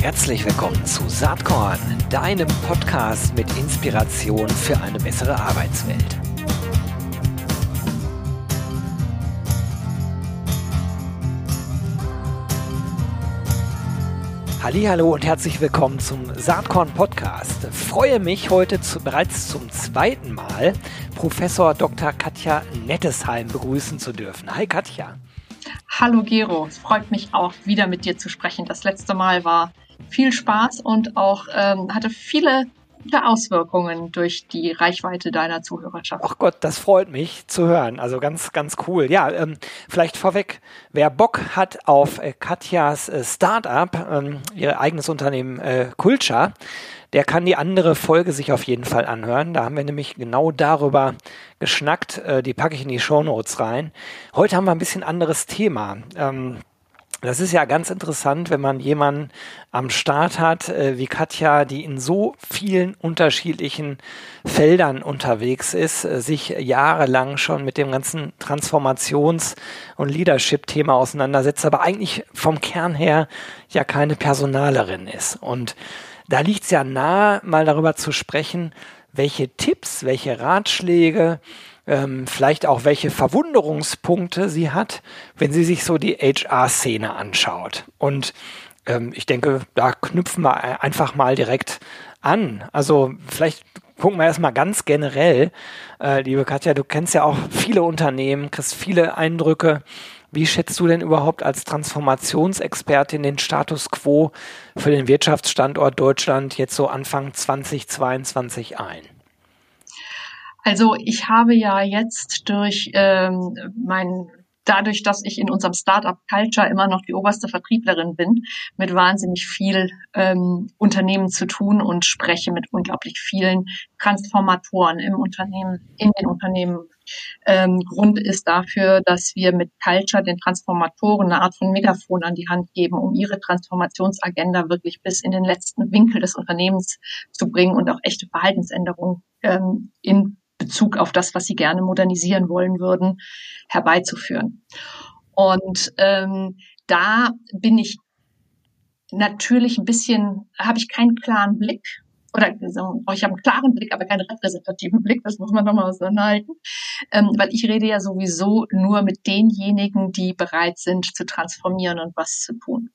Herzlich willkommen zu Saatkorn, deinem Podcast mit Inspiration für eine bessere Arbeitswelt. Hallo und herzlich willkommen zum Saatkorn Podcast. Freue mich heute zu, bereits zum zweiten Mal Professor Dr. Katja Nettesheim begrüßen zu dürfen. Hi Katja. Hallo Gero, es freut mich auch wieder mit dir zu sprechen. Das letzte Mal war viel Spaß und auch ähm, hatte viele gute Auswirkungen durch die Reichweite deiner Zuhörerschaft. Ach Gott, das freut mich zu hören. Also ganz, ganz cool. Ja, ähm, vielleicht vorweg, wer Bock hat auf äh, Katjas äh, Startup, ähm, ihr eigenes Unternehmen äh, Culture, der kann die andere Folge sich auf jeden Fall anhören. Da haben wir nämlich genau darüber geschnackt. Äh, die packe ich in die Show Notes rein. Heute haben wir ein bisschen anderes Thema. Ähm, das ist ja ganz interessant, wenn man jemanden am Start hat, äh, wie Katja, die in so vielen unterschiedlichen Feldern unterwegs ist, äh, sich jahrelang schon mit dem ganzen Transformations- und Leadership-Thema auseinandersetzt, aber eigentlich vom Kern her ja keine Personalerin ist. Und da liegt es ja nahe, mal darüber zu sprechen, welche Tipps, welche Ratschläge, ähm, vielleicht auch welche Verwunderungspunkte sie hat, wenn sie sich so die HR-Szene anschaut. Und ähm, ich denke, da knüpfen wir einfach mal direkt an. Also vielleicht gucken wir erstmal ganz generell. Äh, liebe Katja, du kennst ja auch viele Unternehmen, kriegst viele Eindrücke. Wie schätzt du denn überhaupt als Transformationsexpertin den Status quo für den Wirtschaftsstandort Deutschland jetzt so Anfang 2022 ein? Also ich habe ja jetzt durch ähm, mein dadurch, dass ich in unserem Startup Culture immer noch die oberste Vertrieblerin bin, mit wahnsinnig viel ähm, Unternehmen zu tun und spreche mit unglaublich vielen Transformatoren im Unternehmen, in den Unternehmen. Ähm, Grund ist dafür, dass wir mit Culture den Transformatoren eine Art von Megafon an die Hand geben, um ihre Transformationsagenda wirklich bis in den letzten Winkel des Unternehmens zu bringen und auch echte Verhaltensänderungen ähm, in Bezug auf das, was sie gerne modernisieren wollen würden, herbeizuführen. Und ähm, da bin ich natürlich ein bisschen, habe ich keinen klaren Blick oder ich habe einen klaren Blick, aber keinen repräsentativen Blick, das muss man nochmal auseinanderhalten, ähm, weil ich rede ja sowieso nur mit denjenigen, die bereit sind zu transformieren und was zu tun.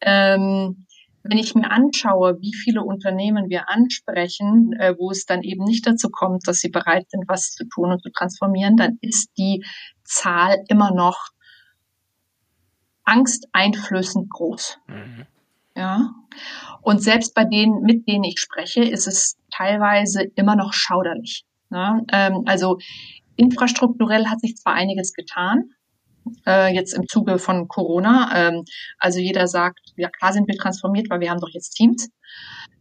Ähm, wenn ich mir anschaue, wie viele Unternehmen wir ansprechen, äh, wo es dann eben nicht dazu kommt, dass sie bereit sind, was zu tun und zu transformieren, dann ist die Zahl immer noch angsteinflößend groß. Mhm. Ja. Und selbst bei denen, mit denen ich spreche, ist es teilweise immer noch schauderlich. Ähm, also infrastrukturell hat sich zwar einiges getan, äh, jetzt im Zuge von Corona. Ähm, also jeder sagt, ja klar sind wir transformiert, weil wir haben doch jetzt Teams.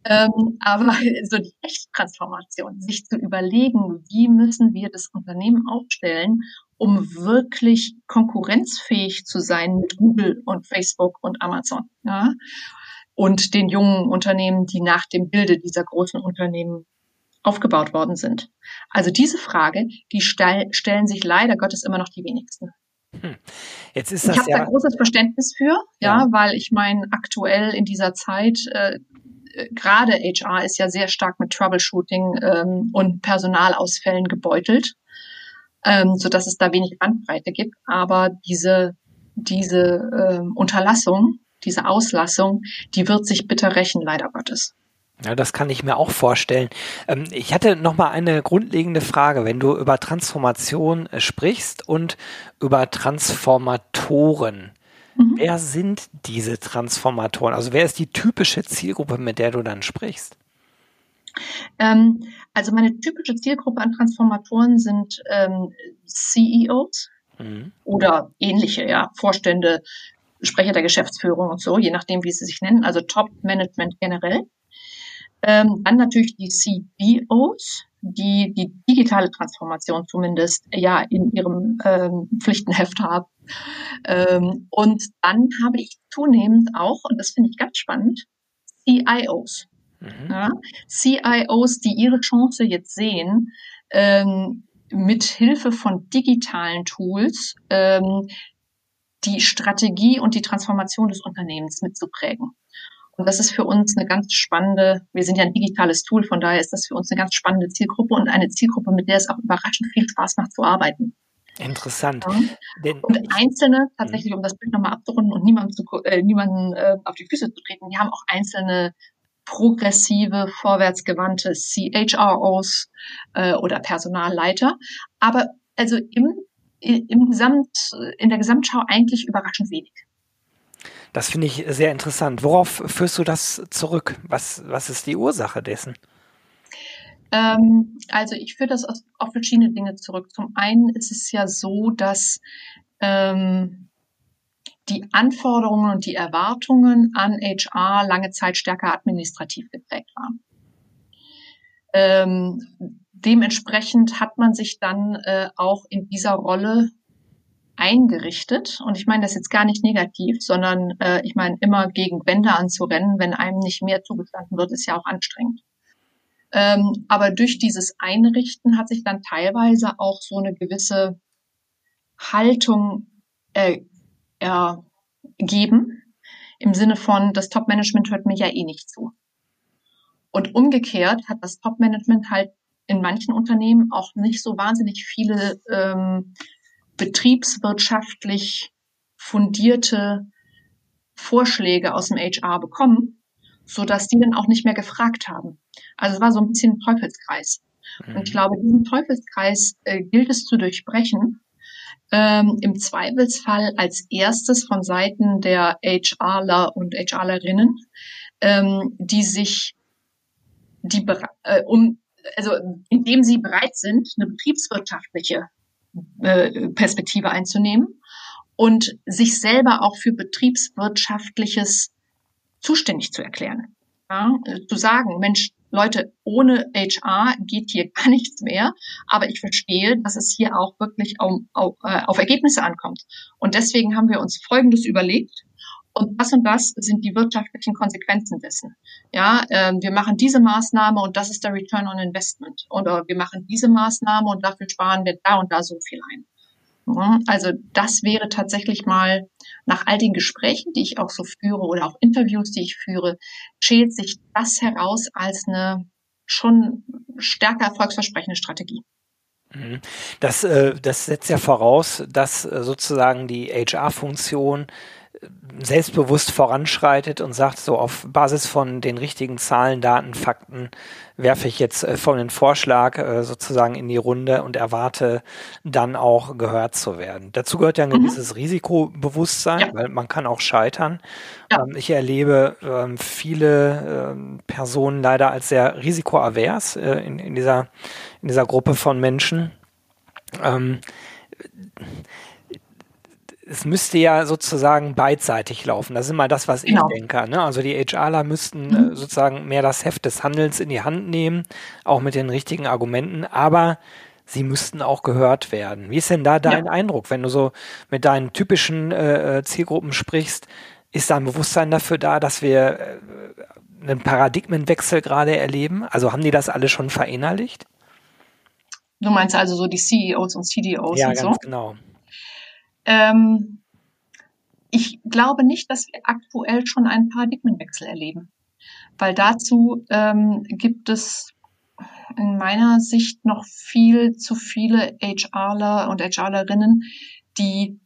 Ähm, aber so die echte Transformation, sich zu überlegen, wie müssen wir das Unternehmen aufstellen, um wirklich konkurrenzfähig zu sein mit Google und Facebook und Amazon. Ja? Und den jungen Unternehmen, die nach dem Bilde dieser großen Unternehmen aufgebaut worden sind. Also diese Frage, die stellen sich leider Gottes immer noch die wenigsten. Hm. Jetzt ist das ich habe ja da großes Verständnis für, ja, ja. weil ich meine, aktuell in dieser Zeit, äh, gerade HR ist ja sehr stark mit Troubleshooting ähm, und Personalausfällen gebeutelt, ähm, so dass es da wenig Bandbreite gibt. Aber diese diese ähm, Unterlassung, diese Auslassung, die wird sich bitter rächen, leider Gottes. Ja, das kann ich mir auch vorstellen. Ähm, ich hatte noch mal eine grundlegende Frage. Wenn du über Transformation äh, sprichst und über Transformatoren, mhm. wer sind diese Transformatoren? Also wer ist die typische Zielgruppe, mit der du dann sprichst? Ähm, also meine typische Zielgruppe an Transformatoren sind ähm, CEOs mhm. oder ähnliche, ja, Vorstände, Sprecher der Geschäftsführung und so, je nachdem, wie sie sich nennen, also Top-Management generell. Ähm, dann natürlich die CBOs, die die digitale Transformation zumindest ja in ihrem ähm, Pflichtenheft haben. Ähm, und dann habe ich zunehmend auch, und das finde ich ganz spannend, CIOs. Mhm. Ja, CIOs, die ihre Chance jetzt sehen, ähm, mit Hilfe von digitalen Tools ähm, die Strategie und die Transformation des Unternehmens mitzuprägen. Und das ist für uns eine ganz spannende, wir sind ja ein digitales Tool, von daher ist das für uns eine ganz spannende Zielgruppe und eine Zielgruppe, mit der es auch überraschend viel Spaß macht zu arbeiten. Interessant. Ja. und Einzelne, tatsächlich, um das Bild nochmal abzurunden und niemandem, zu, äh, niemanden äh, auf die Füße zu treten, die haben auch einzelne progressive, vorwärtsgewandte CHROs äh, oder Personalleiter. Aber also im, im Gesamt, in der Gesamtschau eigentlich überraschend wenig. Das finde ich sehr interessant. Worauf führst du das zurück? Was, was ist die Ursache dessen? Ähm, also ich führe das auf, verschiedene Dinge zurück. Zum einen ist es ja so, dass ähm, die Anforderungen und die Erwartungen an HR lange Zeit stärker administrativ geprägt waren. Ähm, dementsprechend hat man sich dann äh, auch in dieser Rolle eingerichtet. Und ich meine das jetzt gar nicht negativ, sondern äh, ich meine immer gegen Wände anzurennen, wenn einem nicht mehr zugestanden wird, ist ja auch anstrengend. Ähm, aber durch dieses Einrichten hat sich dann teilweise auch so eine gewisse Haltung äh, ergeben, im Sinne von, das Top-Management hört mir ja eh nicht zu. Und umgekehrt hat das Top-Management halt in manchen Unternehmen auch nicht so wahnsinnig viele ähm, betriebswirtschaftlich fundierte Vorschläge aus dem HR bekommen, so dass die dann auch nicht mehr gefragt haben. Also es war so ein bisschen ein Teufelskreis. Mhm. Und ich glaube, diesen Teufelskreis äh, gilt es zu durchbrechen. Ähm, Im Zweifelsfall als erstes von Seiten der HRler und HRlerinnen, ähm, die sich die äh, um also indem sie bereit sind, eine betriebswirtschaftliche Perspektive einzunehmen und sich selber auch für betriebswirtschaftliches zuständig zu erklären. Ja, zu sagen, Mensch, Leute, ohne HR geht hier gar nichts mehr, aber ich verstehe, dass es hier auch wirklich auf, auf, äh, auf Ergebnisse ankommt. Und deswegen haben wir uns Folgendes überlegt. Und das und das sind die wirtschaftlichen Konsequenzen dessen. Ja, äh, wir machen diese Maßnahme und das ist der Return on Investment. Oder wir machen diese Maßnahme und dafür sparen wir da und da so viel ein. Also das wäre tatsächlich mal nach all den Gesprächen, die ich auch so führe oder auch Interviews, die ich führe, schält sich das heraus als eine schon stärker erfolgsversprechende Strategie. Mhm. Das, äh, das setzt ja voraus, dass äh, sozusagen die HR-Funktion selbstbewusst voranschreitet und sagt, so auf Basis von den richtigen Zahlen, Daten, Fakten werfe ich jetzt äh, folgenden Vorschlag äh, sozusagen in die Runde und erwarte dann auch gehört zu werden. Dazu gehört ja ein mhm. gewisses Risikobewusstsein, ja. weil man kann auch scheitern. Ja. Ähm, ich erlebe ähm, viele ähm, Personen leider als sehr risikoavers äh, in, in, dieser, in dieser Gruppe von Menschen. Es müsste ja sozusagen beidseitig laufen. Das ist immer das, was genau. ich denke. Ne? Also die HRler müssten mhm. sozusagen mehr das Heft des Handelns in die Hand nehmen, auch mit den richtigen Argumenten, aber sie müssten auch gehört werden. Wie ist denn da dein ja. Eindruck, wenn du so mit deinen typischen äh, äh, Zielgruppen sprichst? Ist da ein Bewusstsein dafür da, dass wir äh, einen Paradigmenwechsel gerade erleben? Also haben die das alle schon verinnerlicht? Du meinst also so die CEOs und CDOs ja, und so? Ja, ganz genau. Ähm, ich glaube nicht, dass wir aktuell schon einen Paradigmenwechsel erleben, weil dazu ähm, gibt es in meiner Sicht noch viel zu viele HRler und HRlerinnen, die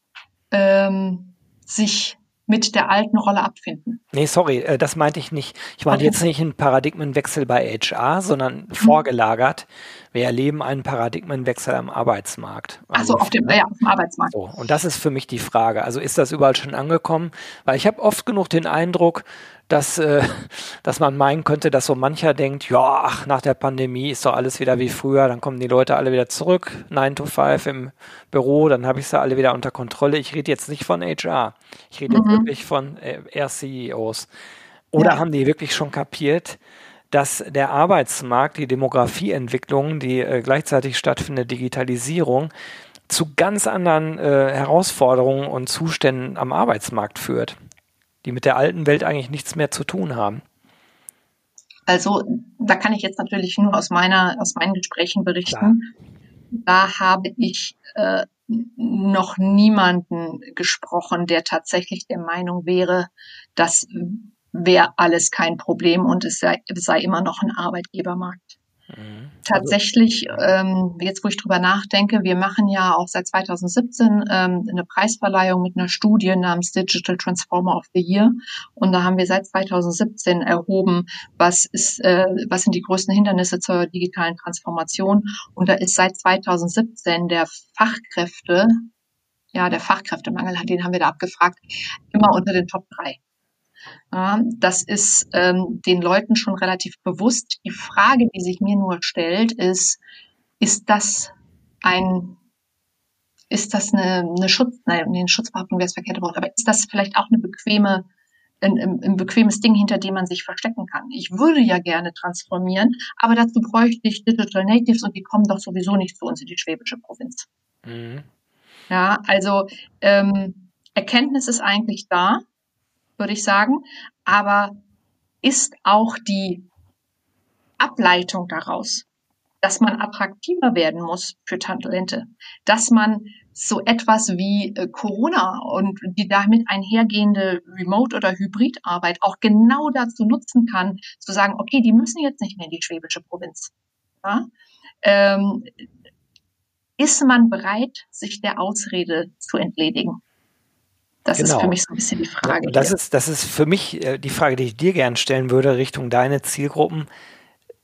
ähm, sich mit der alten Rolle abfinden. Nee, sorry, äh, das meinte ich nicht. Ich meinte okay. jetzt nicht einen Paradigmenwechsel bei HR, sondern mhm. vorgelagert. Wir erleben einen Paradigmenwechsel am Arbeitsmarkt. Also, auf dem, ja, auf dem Arbeitsmarkt. So, und das ist für mich die Frage. Also ist das überall schon angekommen? Weil ich habe oft genug den Eindruck, dass, äh, dass man meinen könnte, dass so mancher denkt, ja, ach, nach der Pandemie ist doch alles wieder wie früher, dann kommen die Leute alle wieder zurück, 9 to 5 im Büro, dann habe ich sie alle wieder unter Kontrolle. Ich rede jetzt nicht von HR, ich rede mhm. jetzt wirklich von äh, R-CEOs. Oder ja. haben die wirklich schon kapiert, dass der Arbeitsmarkt, die Demografieentwicklung, die äh, gleichzeitig stattfindende Digitalisierung zu ganz anderen äh, Herausforderungen und Zuständen am Arbeitsmarkt führt die mit der alten Welt eigentlich nichts mehr zu tun haben. Also da kann ich jetzt natürlich nur aus meiner aus meinen Gesprächen berichten. Klar. Da habe ich äh, noch niemanden gesprochen, der tatsächlich der Meinung wäre, das wäre alles kein Problem und es sei, sei immer noch ein Arbeitgebermarkt. Mhm. Tatsächlich, ähm, jetzt wo ich drüber nachdenke, wir machen ja auch seit 2017 ähm, eine Preisverleihung mit einer Studie namens Digital Transformer of the Year. Und da haben wir seit 2017 erhoben, was ist, äh, was sind die größten Hindernisse zur digitalen Transformation. Und da ist seit 2017 der Fachkräfte, ja, der Fachkräftemangel, den haben wir da abgefragt, immer unter den Top 3. Das ist ähm, den Leuten schon relativ bewusst. Die Frage, die sich mir nur stellt, ist, ist das ein, ist das eine, eine Schutz, nein, eine Schutzbehauptung wäre das verkehrte Wort, aber ist das vielleicht auch eine bequeme, ein, ein, ein bequemes Ding, hinter dem man sich verstecken kann? Ich würde ja gerne transformieren, aber dazu bräuchte ich Digital Natives und die kommen doch sowieso nicht zu uns in die schwäbische Provinz. Mhm. Ja, also ähm, Erkenntnis ist eigentlich da würde ich sagen. Aber ist auch die Ableitung daraus, dass man attraktiver werden muss für Talente, dass man so etwas wie äh, Corona und die damit einhergehende Remote- oder Hybridarbeit auch genau dazu nutzen kann, zu sagen, okay, die müssen jetzt nicht mehr in die schwäbische Provinz. Ja? Ähm, ist man bereit, sich der Ausrede zu entledigen? Das genau. ist für genau. mich so ein bisschen die Frage. Das ist, das ist für mich äh, die Frage, die ich dir gern stellen würde, Richtung deine Zielgruppen.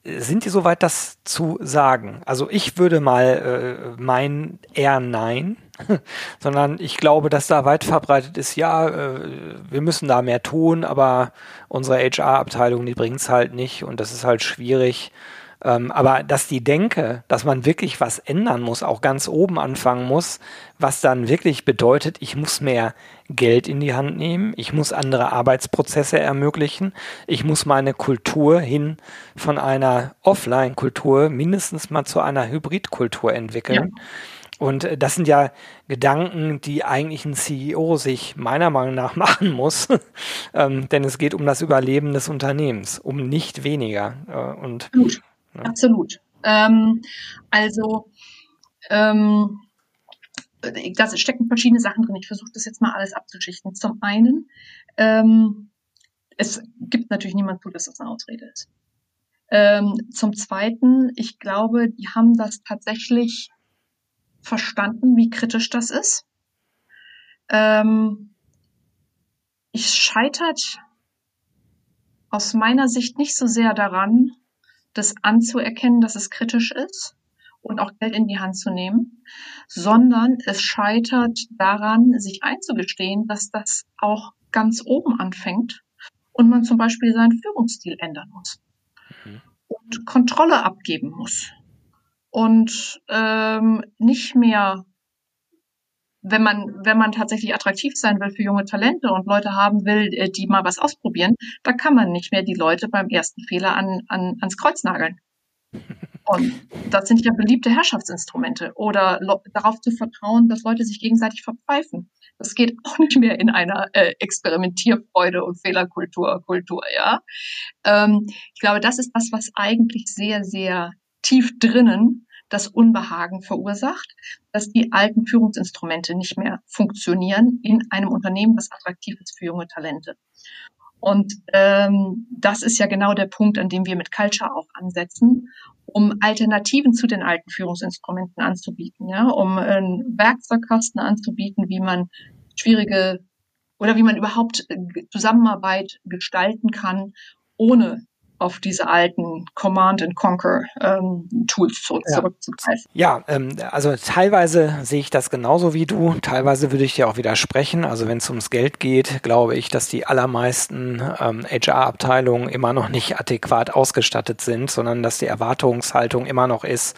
Sind die soweit, das zu sagen? Also ich würde mal äh, meinen eher nein, sondern ich glaube, dass da weit verbreitet ist, ja, äh, wir müssen da mehr tun, aber unsere HR-Abteilung, die bringt es halt nicht und das ist halt schwierig. Ähm, aber dass die Denke, dass man wirklich was ändern muss, auch ganz oben anfangen muss, was dann wirklich bedeutet, ich muss mehr Geld in die Hand nehmen, ich muss andere Arbeitsprozesse ermöglichen, ich muss meine Kultur hin von einer Offline-Kultur mindestens mal zu einer Hybrid-Kultur entwickeln. Ja. Und äh, das sind ja Gedanken, die eigentlich ein CEO sich meiner Meinung nach machen muss, ähm, denn es geht um das Überleben des Unternehmens, um nicht weniger. Äh, und Gut. Absolut. Ähm, also ähm, da stecken verschiedene Sachen drin. Ich versuche das jetzt mal alles abzuschichten. Zum einen, ähm, es gibt natürlich niemand zu, dass das eine Ausrede ist. Ähm, zum zweiten, ich glaube, die haben das tatsächlich verstanden, wie kritisch das ist. Ähm, ich scheitert aus meiner Sicht nicht so sehr daran, das anzuerkennen, dass es kritisch ist und auch Geld in die Hand zu nehmen, sondern es scheitert daran, sich einzugestehen, dass das auch ganz oben anfängt und man zum Beispiel seinen Führungsstil ändern muss mhm. und Kontrolle abgeben muss und ähm, nicht mehr wenn man, wenn man tatsächlich attraktiv sein will für junge Talente und Leute haben will, äh, die mal was ausprobieren, da kann man nicht mehr die Leute beim ersten Fehler an, an, ans Kreuz nageln. Und das sind ja beliebte Herrschaftsinstrumente. Oder darauf zu vertrauen, dass Leute sich gegenseitig verpfeifen. Das geht auch nicht mehr in einer äh, Experimentierfreude und Fehlerkultur, Kultur, ja. Ähm, ich glaube, das ist das, was eigentlich sehr, sehr tief drinnen das Unbehagen verursacht, dass die alten Führungsinstrumente nicht mehr funktionieren in einem Unternehmen, das attraktiv ist für junge Talente. Und ähm, das ist ja genau der Punkt, an dem wir mit Culture auch ansetzen, um Alternativen zu den alten Führungsinstrumenten anzubieten, ja, um einen Werkzeugkasten anzubieten, wie man schwierige oder wie man überhaupt Zusammenarbeit gestalten kann, ohne auf diese alten Command and Conquer ähm, Tools zurück, ja. zurückzugreifen. Ja, ähm, also teilweise sehe ich das genauso wie du. Teilweise würde ich dir auch widersprechen. Also wenn es ums Geld geht, glaube ich, dass die allermeisten ähm, HR-Abteilungen immer noch nicht adäquat ausgestattet sind, sondern dass die Erwartungshaltung immer noch ist,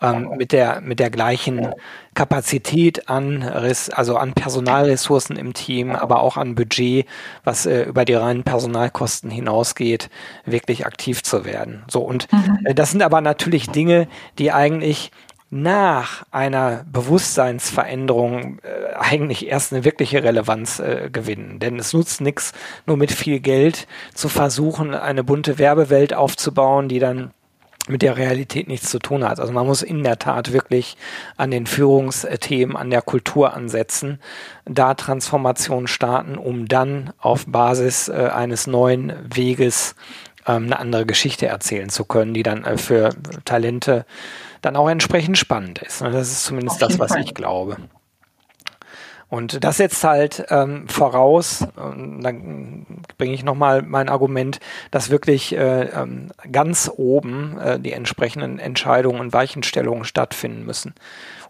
ähm, mit der mit der gleichen Kapazität an also an Personalressourcen im Team, aber auch an Budget, was äh, über die reinen Personalkosten hinausgeht, wirklich aktiv zu werden. So und mhm. äh, das sind aber natürlich Dinge, die eigentlich nach einer Bewusstseinsveränderung äh, eigentlich erst eine wirkliche Relevanz äh, gewinnen. Denn es nutzt nichts, nur mit viel Geld zu versuchen, eine bunte Werbewelt aufzubauen, die dann mit der Realität nichts zu tun hat. Also man muss in der Tat wirklich an den Führungsthemen, an der Kultur ansetzen, da Transformation starten, um dann auf Basis äh, eines neuen Weges ähm, eine andere Geschichte erzählen zu können, die dann äh, für Talente dann auch entsprechend spannend ist. Das ist zumindest das, was Fall. ich glaube. Und das setzt halt ähm, voraus, und dann bringe ich nochmal mein Argument, dass wirklich äh, ähm, ganz oben äh, die entsprechenden Entscheidungen und Weichenstellungen stattfinden müssen.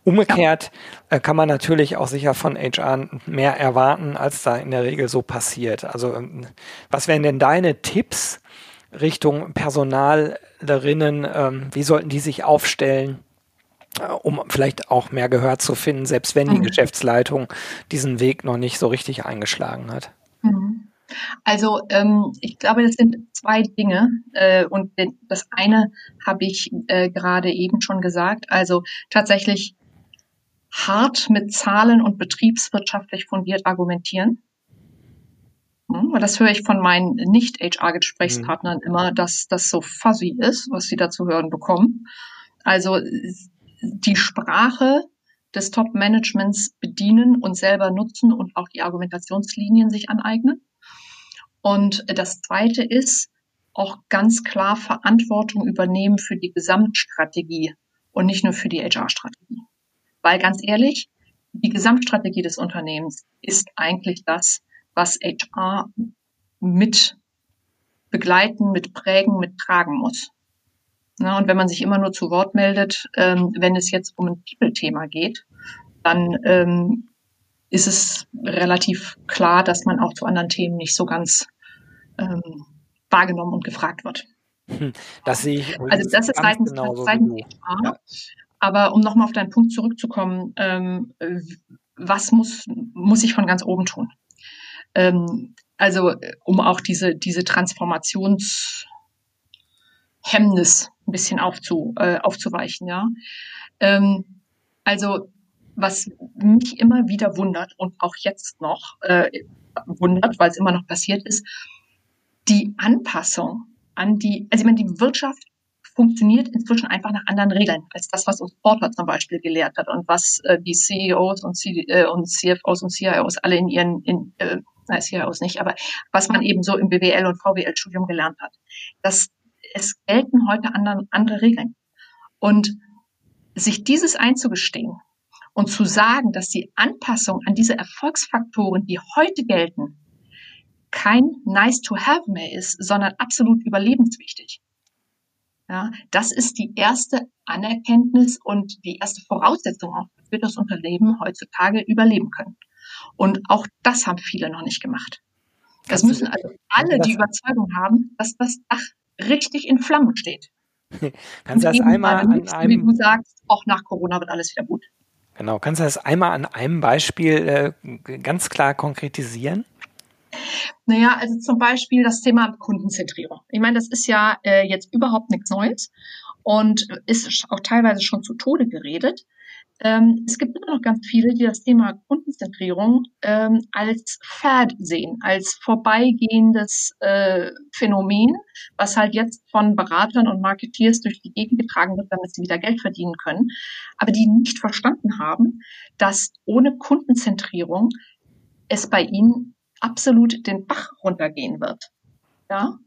Umgekehrt äh, kann man natürlich auch sicher von HR mehr erwarten, als da in der Regel so passiert. Also ähm, was wären denn deine Tipps Richtung Personalerinnen? Ähm, wie sollten die sich aufstellen? Um vielleicht auch mehr Gehör zu finden, selbst wenn die mhm. Geschäftsleitung diesen Weg noch nicht so richtig eingeschlagen hat. Mhm. Also ähm, ich glaube, das sind zwei Dinge äh, und das eine habe ich äh, gerade eben schon gesagt. Also tatsächlich hart mit Zahlen und betriebswirtschaftlich fundiert argumentieren. Hm, das höre ich von meinen Nicht-HR-Gesprächspartnern mhm. immer, dass das so fuzzy ist, was sie da zu hören bekommen. Also die Sprache des Top-Managements bedienen und selber nutzen und auch die Argumentationslinien sich aneignen. Und das Zweite ist auch ganz klar Verantwortung übernehmen für die Gesamtstrategie und nicht nur für die HR-Strategie. Weil ganz ehrlich, die Gesamtstrategie des Unternehmens ist eigentlich das, was HR mit begleiten, mit prägen, mit tragen muss. Ja, und wenn man sich immer nur zu Wort meldet, ähm, wenn es jetzt um ein People-Thema geht, dann ähm, ist es relativ klar, dass man auch zu anderen Themen nicht so ganz ähm, wahrgenommen und gefragt wird. Hm, das sehe ich. Also das ist seitens, seitens HR. Ja. Aber um nochmal auf deinen Punkt zurückzukommen, ähm, was muss, muss ich von ganz oben tun? Ähm, also um auch diese, diese Transformations Hemmnis ein bisschen aufzu, äh, aufzuweichen, ja. Ähm, also was mich immer wieder wundert und auch jetzt noch äh, wundert, weil es immer noch passiert ist, die Anpassung an die, also ich meine, die Wirtschaft funktioniert inzwischen einfach nach anderen Regeln als das, was uns Porter zum Beispiel gelehrt hat und was äh, die CEOs und, C, äh, und CFOs und CIOs alle in ihren, in, äh, nein, CIOs nicht, aber was man eben so im BWL und VWL-Studium gelernt hat. Das es gelten heute andere, andere Regeln. Und sich dieses einzugestehen und zu sagen, dass die Anpassung an diese Erfolgsfaktoren, die heute gelten, kein nice to have mehr ist, sondern absolut überlebenswichtig. Ja, das ist die erste Anerkenntnis und die erste Voraussetzung dass wir das Unternehmen heutzutage überleben können. Und auch das haben viele noch nicht gemacht. Das müssen also alle die Überzeugung haben, dass das Dach richtig in Flammen steht. Kannst du das einmal an einem, wie du sagst, auch nach Corona wird alles wieder gut. Genau, kannst du das einmal an einem Beispiel äh, ganz klar konkretisieren? Naja, also zum Beispiel das Thema Kundenzentrierung. Ich meine, das ist ja äh, jetzt überhaupt nichts Neues und ist auch teilweise schon zu Tode geredet. Ähm, es gibt immer noch ganz viele, die das Thema Kundenzentrierung ähm, als Fad sehen, als vorbeigehendes äh, Phänomen, was halt jetzt von Beratern und Marketeers durch die Gegend getragen wird, damit sie wieder Geld verdienen können, aber die nicht verstanden haben, dass ohne Kundenzentrierung es bei ihnen absolut den Bach runtergehen wird. Ja,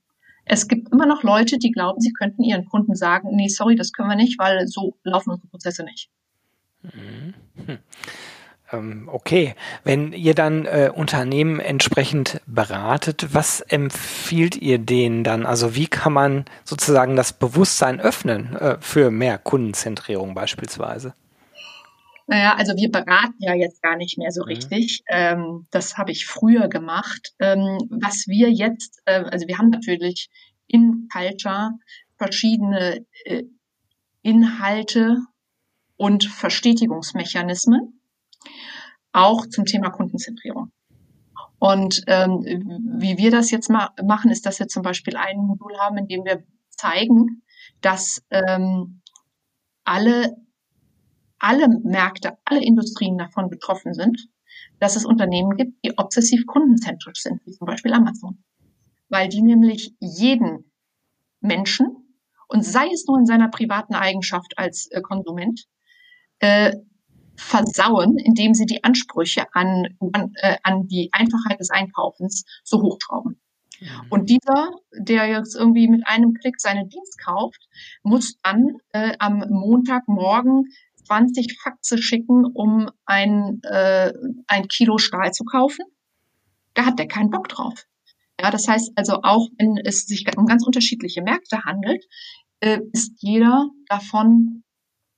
es gibt immer noch Leute, die glauben, sie könnten ihren Kunden sagen, nee, sorry, das können wir nicht, weil so laufen unsere Prozesse nicht. Mhm. Hm. Okay, wenn ihr dann äh, Unternehmen entsprechend beratet, was empfiehlt ihr denen dann? Also wie kann man sozusagen das Bewusstsein öffnen äh, für mehr Kundenzentrierung beispielsweise? Naja, also wir beraten ja jetzt gar nicht mehr so mhm. richtig. Ähm, das habe ich früher gemacht. Ähm, was wir jetzt, äh, also wir haben natürlich in Culture verschiedene äh, Inhalte und Verstetigungsmechanismen, auch zum Thema Kundenzentrierung. Und ähm, wie wir das jetzt ma machen, ist, dass wir zum Beispiel ein Modul haben, in dem wir zeigen, dass ähm, alle, alle Märkte, alle Industrien davon betroffen sind, dass es Unternehmen gibt, die obsessiv kundenzentrisch sind, wie zum Beispiel Amazon. Weil die nämlich jeden Menschen und sei es nur in seiner privaten Eigenschaft als äh, Konsument, äh, versauen, indem sie die Ansprüche an, an, äh, an die Einfachheit des Einkaufens so hochschrauben. Mhm. Und dieser, der jetzt irgendwie mit einem Klick seinen Dienst kauft, muss dann äh, am Montagmorgen 20 Faxe schicken, um ein, äh, ein Kilo Stahl zu kaufen. Da hat der keinen Bock drauf. Ja, das heißt also auch, wenn es sich um ganz unterschiedliche Märkte handelt, äh, ist jeder davon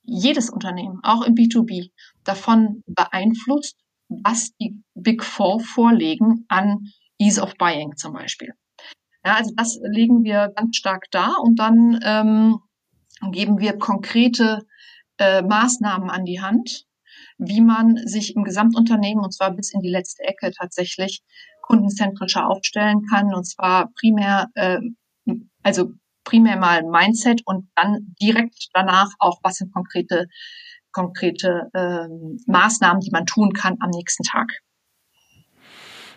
jedes Unternehmen, auch im B2B, davon beeinflusst, was die Big Four vorlegen an Ease of Buying zum Beispiel. Ja, also das legen wir ganz stark da und dann ähm, geben wir konkrete äh, Maßnahmen an die Hand, wie man sich im Gesamtunternehmen und zwar bis in die letzte Ecke tatsächlich kundenzentrischer aufstellen kann und zwar primär, äh, also primär mal Mindset und dann direkt danach auch, was sind konkrete, konkrete ähm, Maßnahmen, die man tun kann am nächsten Tag.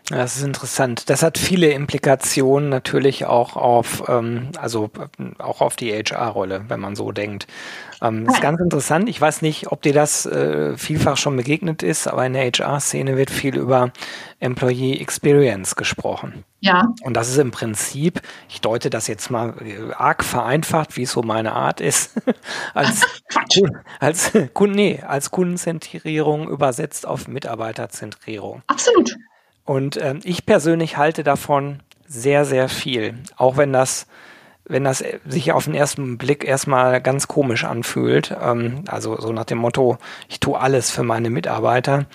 Das ist interessant. Das hat viele Implikationen natürlich auch auf, ähm, also auch auf die HR-Rolle, wenn man so denkt. Ähm, das ist ganz interessant. Ich weiß nicht, ob dir das äh, vielfach schon begegnet ist, aber in der HR-Szene wird viel über Employee Experience gesprochen. Ja. Und das ist im Prinzip, ich deute das jetzt mal äh, arg vereinfacht, wie es so meine Art ist, als, als, nee, als Kundenzentrierung übersetzt auf Mitarbeiterzentrierung. Absolut. Und ähm, ich persönlich halte davon sehr, sehr viel. Auch wenn das, wenn das sich auf den ersten Blick erstmal ganz komisch anfühlt, ähm, also so nach dem Motto, ich tue alles für meine Mitarbeiter,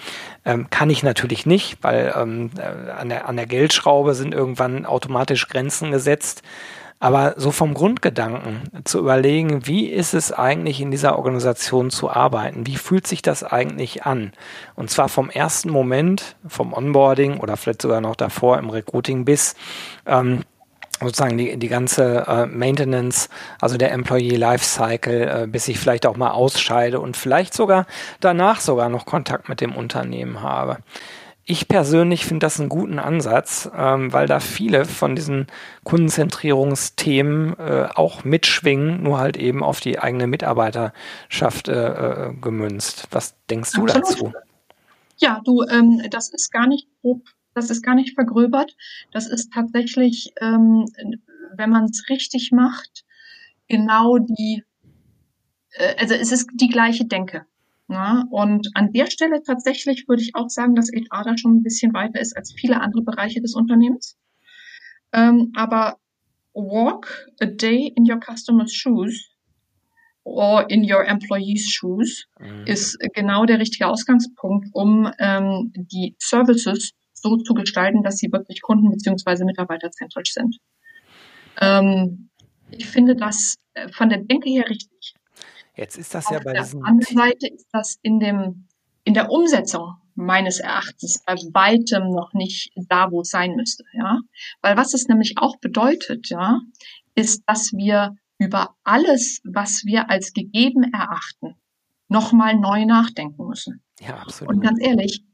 ähm, kann ich natürlich nicht, weil ähm, äh, an, der, an der Geldschraube sind irgendwann automatisch Grenzen gesetzt. Aber so vom Grundgedanken zu überlegen, wie ist es eigentlich in dieser Organisation zu arbeiten? Wie fühlt sich das eigentlich an? Und zwar vom ersten Moment, vom Onboarding oder vielleicht sogar noch davor im Recruiting bis ähm, sozusagen die, die ganze äh, Maintenance, also der Employee Lifecycle, äh, bis ich vielleicht auch mal ausscheide und vielleicht sogar danach sogar noch Kontakt mit dem Unternehmen habe. Ich persönlich finde das einen guten Ansatz, ähm, weil da viele von diesen Kundenzentrierungsthemen äh, auch mitschwingen, nur halt eben auf die eigene Mitarbeiterschaft äh, äh gemünzt. Was denkst du Absolut. dazu? Ja, du, ähm, das ist gar nicht grob, das ist gar nicht vergröbert. Das ist tatsächlich, ähm, wenn man es richtig macht, genau die, äh, also es ist die gleiche Denke. Ja, und an der Stelle tatsächlich würde ich auch sagen, dass HR da schon ein bisschen weiter ist als viele andere Bereiche des Unternehmens. Ähm, aber walk a day in your customer's shoes or in your employees' shoes mhm. ist genau der richtige Ausgangspunkt, um ähm, die Services so zu gestalten, dass sie wirklich kunden- bzw. mitarbeiterzentrisch sind. Ähm, ich finde das äh, von der Denke her richtig. Jetzt ist das Auf ja bei der diesen. anderen Seite ist das in dem, in der Umsetzung meines Erachtens bei weitem noch nicht da, wo es sein müsste, ja. Weil was es nämlich auch bedeutet, ja, ist, dass wir über alles, was wir als gegeben erachten, nochmal neu nachdenken müssen. Ja, absolut. Und ganz ehrlich,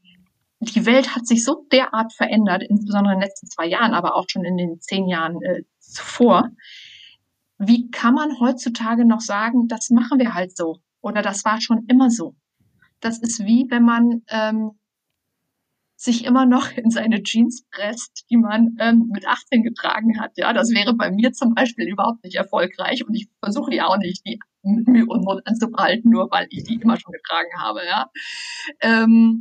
die Welt hat sich so derart verändert, insbesondere in den letzten zwei Jahren, aber auch schon in den zehn Jahren äh, zuvor, wie kann man heutzutage noch sagen, das machen wir halt so oder das war schon immer so? Das ist wie, wenn man ähm, sich immer noch in seine Jeans presst, die man ähm, mit 18 getragen hat. Ja, das wäre bei mir zum Beispiel überhaupt nicht erfolgreich und ich versuche die auch nicht, die mit und Not anzubehalten, nur weil ich die immer schon getragen habe. Ja, ähm,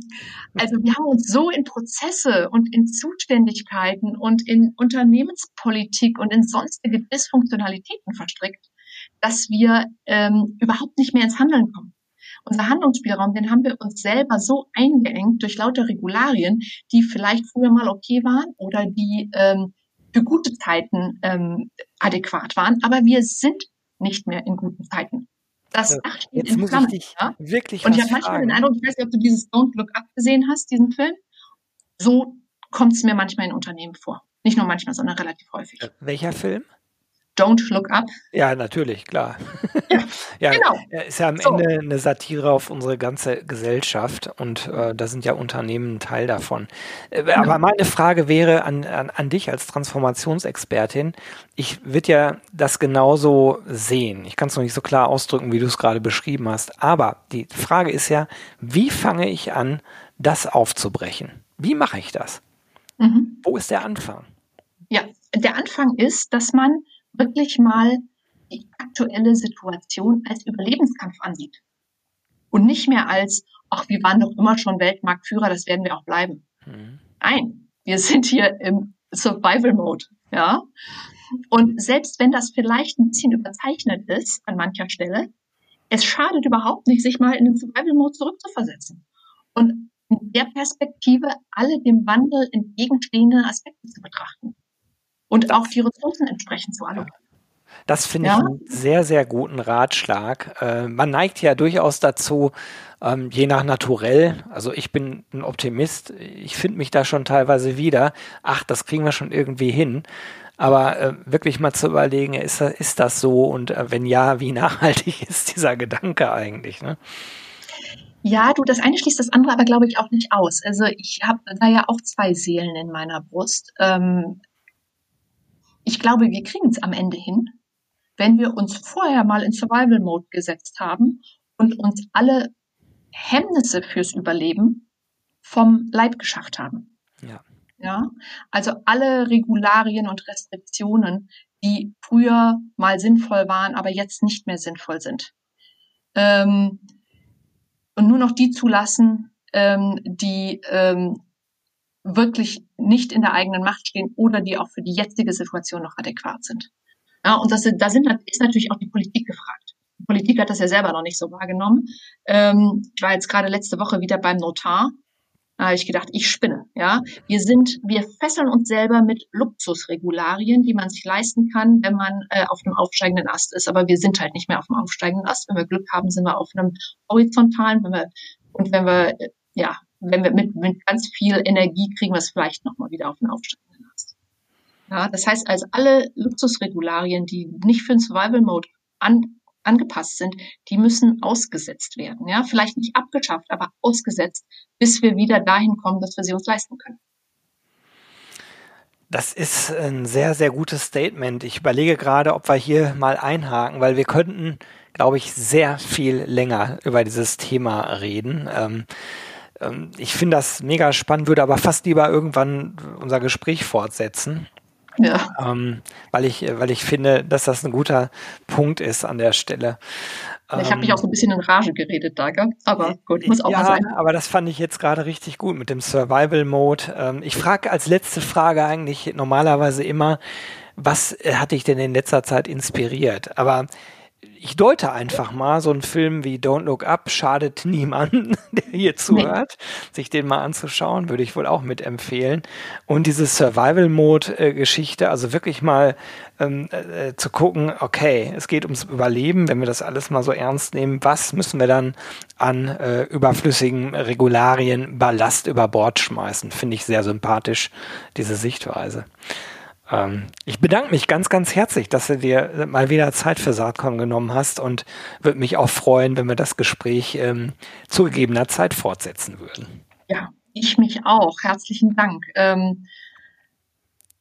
also wir haben uns so in Prozesse und in Zuständigkeiten und in Unternehmenspolitik und in sonstige Dysfunktionalitäten verstrickt, dass wir ähm, überhaupt nicht mehr ins Handeln kommen unser Handlungsspielraum, den haben wir uns selber so eingeengt durch lauter Regularien, die vielleicht früher mal okay waren oder die ähm, für gute Zeiten ähm, adäquat waren, aber wir sind nicht mehr in guten Zeiten. Das Dach steht in Flammen. Ja? Wirklich Und ich habe manchmal den Eindruck, ich weiß nicht, ob du dieses Don't Look Up gesehen hast, diesen Film. So kommt es mir manchmal in Unternehmen vor. Nicht nur manchmal, sondern relativ häufig. Welcher Film? Don't Look Up. Ja, natürlich, klar. Ja, ja genau. Ist ja am so. Ende eine Satire auf unsere ganze Gesellschaft und äh, da sind ja Unternehmen ein Teil davon. Äh, genau. Aber meine Frage wäre an, an, an dich als Transformationsexpertin. Ich würde ja das genauso sehen. Ich kann es noch nicht so klar ausdrücken, wie du es gerade beschrieben hast. Aber die Frage ist ja, wie fange ich an, das aufzubrechen? Wie mache ich das? Mhm. Wo ist der Anfang? Ja, der Anfang ist, dass man wirklich mal die aktuelle Situation als Überlebenskampf ansieht. Und nicht mehr als, ach, wir waren doch immer schon Weltmarktführer, das werden wir auch bleiben. Mhm. Nein, wir sind hier im Survival Mode, ja. Und selbst wenn das vielleicht ein bisschen überzeichnet ist an mancher Stelle, es schadet überhaupt nicht, sich mal in den Survival Mode zurückzuversetzen. Und in der Perspektive alle dem Wandel entgegenstehenden Aspekte zu betrachten und auch die Ressourcen entsprechend zu allokieren. Das finde ja? ich einen sehr, sehr guten Ratschlag. Äh, man neigt ja durchaus dazu, ähm, je nach Naturell, also ich bin ein Optimist, ich finde mich da schon teilweise wieder, ach, das kriegen wir schon irgendwie hin. Aber äh, wirklich mal zu überlegen, ist, ist das so und äh, wenn ja, wie nachhaltig ist dieser Gedanke eigentlich? Ne? Ja, du, das eine schließt das andere aber, glaube ich, auch nicht aus. Also ich habe da ja auch zwei Seelen in meiner Brust. Ähm, ich glaube, wir kriegen es am Ende hin, wenn wir uns vorher mal in Survival Mode gesetzt haben und uns alle Hemmnisse fürs Überleben vom Leib geschafft haben. Ja. Ja, also alle Regularien und Restriktionen, die früher mal sinnvoll waren, aber jetzt nicht mehr sinnvoll sind. Ähm, und nur noch die zulassen, ähm, die ähm, wirklich nicht in der eigenen Macht stehen oder die auch für die jetzige Situation noch adäquat sind. Ja, und das, da sind, ist natürlich auch die Politik gefragt. Die Politik hat das ja selber noch nicht so wahrgenommen. Ähm, ich war jetzt gerade letzte Woche wieder beim Notar. Da habe ich gedacht, ich spinne. Ja, wir sind, wir fesseln uns selber mit Luxusregularien, die man sich leisten kann, wenn man äh, auf einem aufsteigenden Ast ist. Aber wir sind halt nicht mehr auf einem aufsteigenden Ast. Wenn wir Glück haben, sind wir auf einem horizontalen. Wenn wir und wenn wir äh, ja wenn wir mit, mit ganz viel Energie kriegen wir es vielleicht nochmal wieder auf den Ast. Ja, das heißt also alle Luxusregularien, die nicht für den Survival Mode an, angepasst sind, die müssen ausgesetzt werden. Ja, vielleicht nicht abgeschafft, aber ausgesetzt, bis wir wieder dahin kommen, dass wir sie uns leisten können. Das ist ein sehr, sehr gutes Statement. Ich überlege gerade, ob wir hier mal einhaken, weil wir könnten, glaube ich, sehr viel länger über dieses Thema reden. Ähm, ähm, ich finde das mega spannend, würde aber fast lieber irgendwann unser Gespräch fortsetzen. Ja. Ähm, weil ich, weil ich finde, dass das ein guter Punkt ist an der Stelle. Ich habe mich auch so ein bisschen in Rage geredet da, gell? aber gut, muss auch ja, mal sein. Aber das fand ich jetzt gerade richtig gut mit dem Survival Mode. Ähm, ich frage als letzte Frage eigentlich normalerweise immer, was äh, hat dich denn in letzter Zeit inspiriert? Aber ich deute einfach mal, so ein Film wie Don't Look Up schadet niemandem, der hier zuhört. Nee. Sich den mal anzuschauen, würde ich wohl auch mitempfehlen. Und diese Survival-Mode-Geschichte, also wirklich mal ähm, äh, zu gucken, okay, es geht ums Überleben, wenn wir das alles mal so ernst nehmen, was müssen wir dann an äh, überflüssigen Regularien, Ballast über Bord schmeißen? Finde ich sehr sympathisch, diese Sichtweise. Ähm, ich bedanke mich ganz, ganz herzlich, dass du dir mal wieder Zeit für Saatkorn genommen hast und würde mich auch freuen, wenn wir das Gespräch ähm, zu gegebener Zeit fortsetzen würden. Ja, ich mich auch. Herzlichen Dank. Ähm,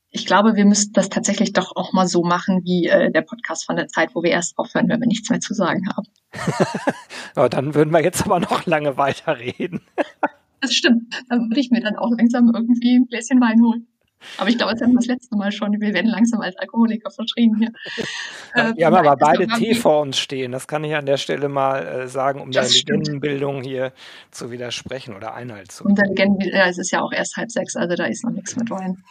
ich glaube, wir müssten das tatsächlich doch auch mal so machen wie äh, der Podcast von der Zeit, wo wir erst aufhören, wenn wir nichts mehr zu sagen haben. ja, dann würden wir jetzt aber noch lange weiterreden. das stimmt. Dann würde ich mir dann auch langsam irgendwie ein Gläschen Wein holen. Aber ich glaube, das hatten wir das letzte Mal schon. Wir werden langsam als Alkoholiker verschrien hier. Ja, wir haben aber beide Tee vor uns stehen. Das kann ich an der Stelle mal äh, sagen, um der Legendenbildung hier zu widersprechen oder Einhalt zu Und der Legenden, ja, es ist ja auch erst halb sechs, also da ist noch nichts mit Wein.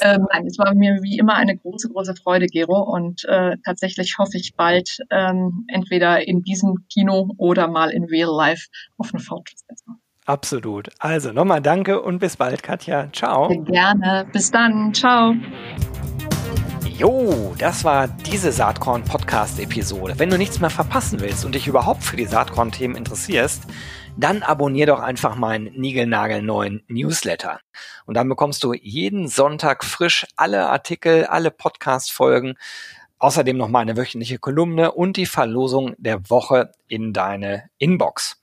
Ähm, nein, es war mir wie immer eine große, große Freude, Gero. Und äh, tatsächlich hoffe ich bald ähm, entweder in diesem Kino oder mal in Real Life auf eine Fortsetzung. Absolut. Also nochmal danke und bis bald, Katja. Ciao. Gerne. Bis dann. Ciao. Jo, das war diese Saatkorn-Podcast-Episode. Wenn du nichts mehr verpassen willst und dich überhaupt für die Saatkorn-Themen interessierst, dann abonnier doch einfach meinen niegelnagelneuen Newsletter. Und dann bekommst du jeden Sonntag frisch alle Artikel, alle Podcast-Folgen Außerdem noch mal eine wöchentliche Kolumne und die Verlosung der Woche in deine Inbox.